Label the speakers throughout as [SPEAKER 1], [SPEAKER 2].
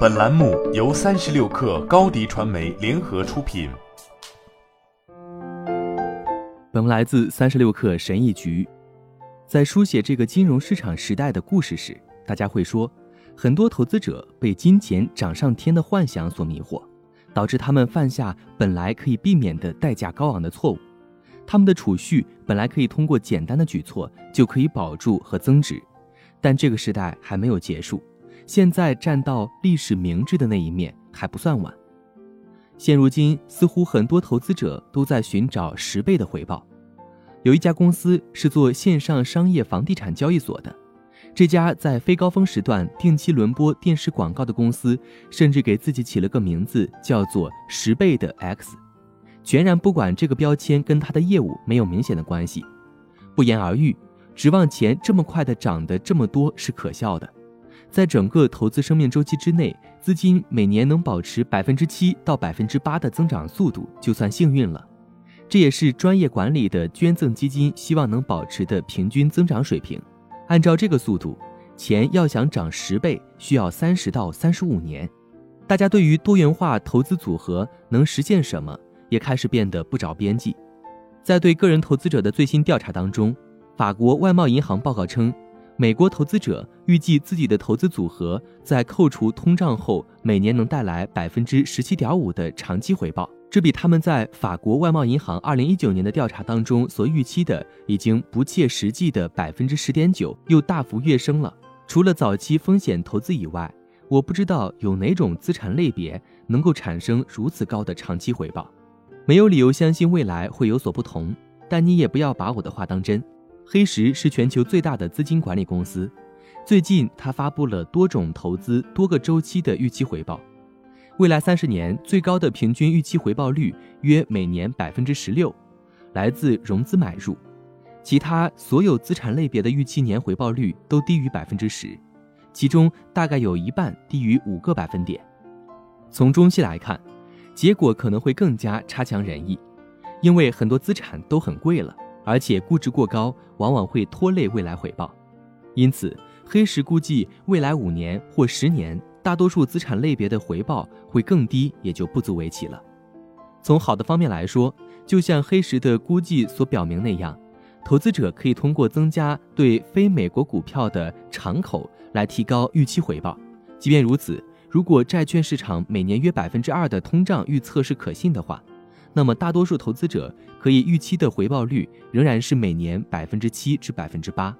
[SPEAKER 1] 本栏目由三十六氪高低传媒联合出品。
[SPEAKER 2] 本文来自三十六氪神译局。在书写这个金融市场时代的故事时，大家会说，很多投资者被金钱涨上天的幻想所迷惑，导致他们犯下本来可以避免的代价高昂的错误。他们的储蓄本来可以通过简单的举措就可以保住和增值，但这个时代还没有结束。现在站到历史明智的那一面还不算晚。现如今，似乎很多投资者都在寻找十倍的回报。有一家公司是做线上商业房地产交易所的，这家在非高峰时段定期轮播电视广告的公司，甚至给自己起了个名字，叫做“十倍的 X”，全然不管这个标签跟他的业务没有明显的关系。不言而喻，指望钱这么快的涨得这么多是可笑的。在整个投资生命周期之内，资金每年能保持百分之七到百分之八的增长速度，就算幸运了。这也是专业管理的捐赠基金希望能保持的平均增长水平。按照这个速度，钱要想涨十倍，需要三十到三十五年。大家对于多元化投资组合能实现什么，也开始变得不着边际。在对个人投资者的最新调查当中，法国外贸银行报告称。美国投资者预计自己的投资组合在扣除通胀后，每年能带来百分之十七点五的长期回报，这比他们在法国外贸银行二零一九年的调查当中所预期的已经不切实际的百分之十点九又大幅跃升了。除了早期风险投资以外，我不知道有哪种资产类别能够产生如此高的长期回报。没有理由相信未来会有所不同，但你也不要把我的话当真。黑石是全球最大的资金管理公司，最近它发布了多种投资多个周期的预期回报，未来三十年最高的平均预期回报率约每年百分之十六，来自融资买入，其他所有资产类别的预期年回报率都低于百分之十，其中大概有一半低于五个百分点。从中期来看，结果可能会更加差强人意，因为很多资产都很贵了。而且估值过高，往往会拖累未来回报，因此黑石估计未来五年或十年，大多数资产类别的回报会更低，也就不足为奇了。从好的方面来说，就像黑石的估计所表明那样，投资者可以通过增加对非美国股票的敞口来提高预期回报。即便如此，如果债券市场每年约百分之二的通胀预测是可信的话，那么，大多数投资者可以预期的回报率仍然是每年百分之七至百分之八，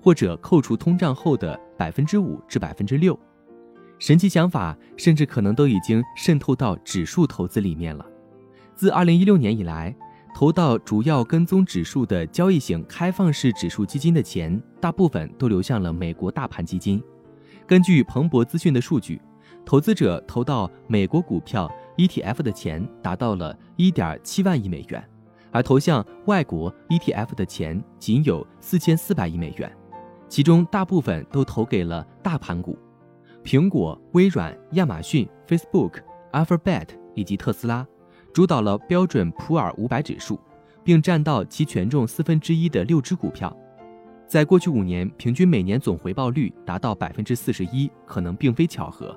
[SPEAKER 2] 或者扣除通胀后的百分之五至百分之六。神奇想法甚至可能都已经渗透到指数投资里面了。自二零一六年以来，投到主要跟踪指数的交易型开放式指数基金的钱，大部分都流向了美国大盘基金。根据彭博资讯的数据，投资者投到美国股票。ETF 的钱达到了1.7万亿美元，而投向外国 ETF 的钱仅有4400亿美元，其中大部分都投给了大盘股，苹果、微软、亚马逊、Facebook、Alphabet 以及特斯拉，主导了标准普尔五百指数，并占到其权重四分之一的六只股票，在过去五年平均每年总回报率达到百分之四十一，可能并非巧合。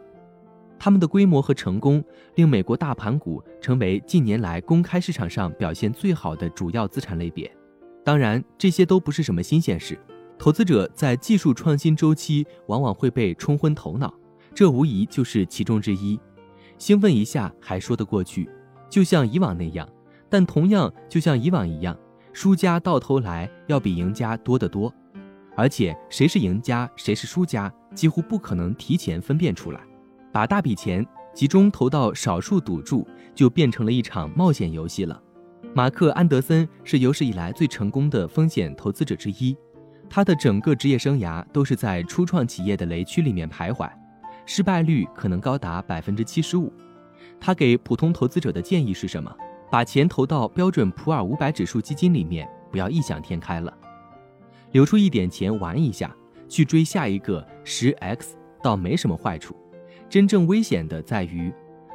[SPEAKER 2] 他们的规模和成功令美国大盘股成为近年来公开市场上表现最好的主要资产类别。当然，这些都不是什么新鲜事。投资者在技术创新周期往往会被冲昏头脑，这无疑就是其中之一。兴奋一下还说得过去，就像以往那样。但同样，就像以往一样，输家到头来要比赢家多得多。而且，谁是赢家，谁是输家，几乎不可能提前分辨出来。把大笔钱集中投到少数赌注，就变成了一场冒险游戏了。马克·安德森是有史以来最成功的风险投资者之一，他的整个职业生涯都是在初创企业的雷区里面徘徊，失败率可能高达百分之七十五。他给普通投资者的建议是什么？把钱投到标准普尔五百指数基金里面，不要异想天开了，留出一点钱玩一下，去追下一个十 X，倒没什么坏处。真正危险的在于，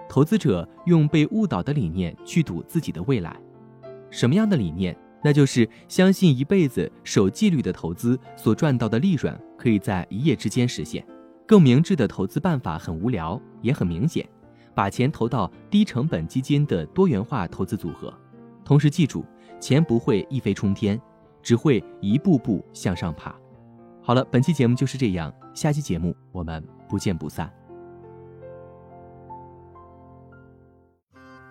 [SPEAKER 2] 投资者用被误导的理念去赌自己的未来。什么样的理念？那就是相信一辈子守纪律的投资所赚到的利润可以在一夜之间实现。更明智的投资办法很无聊，也很明显，把钱投到低成本基金的多元化投资组合。同时记住，钱不会一飞冲天，只会一步步向上爬。好了，本期节目就是这样，下期节目我们不见不散。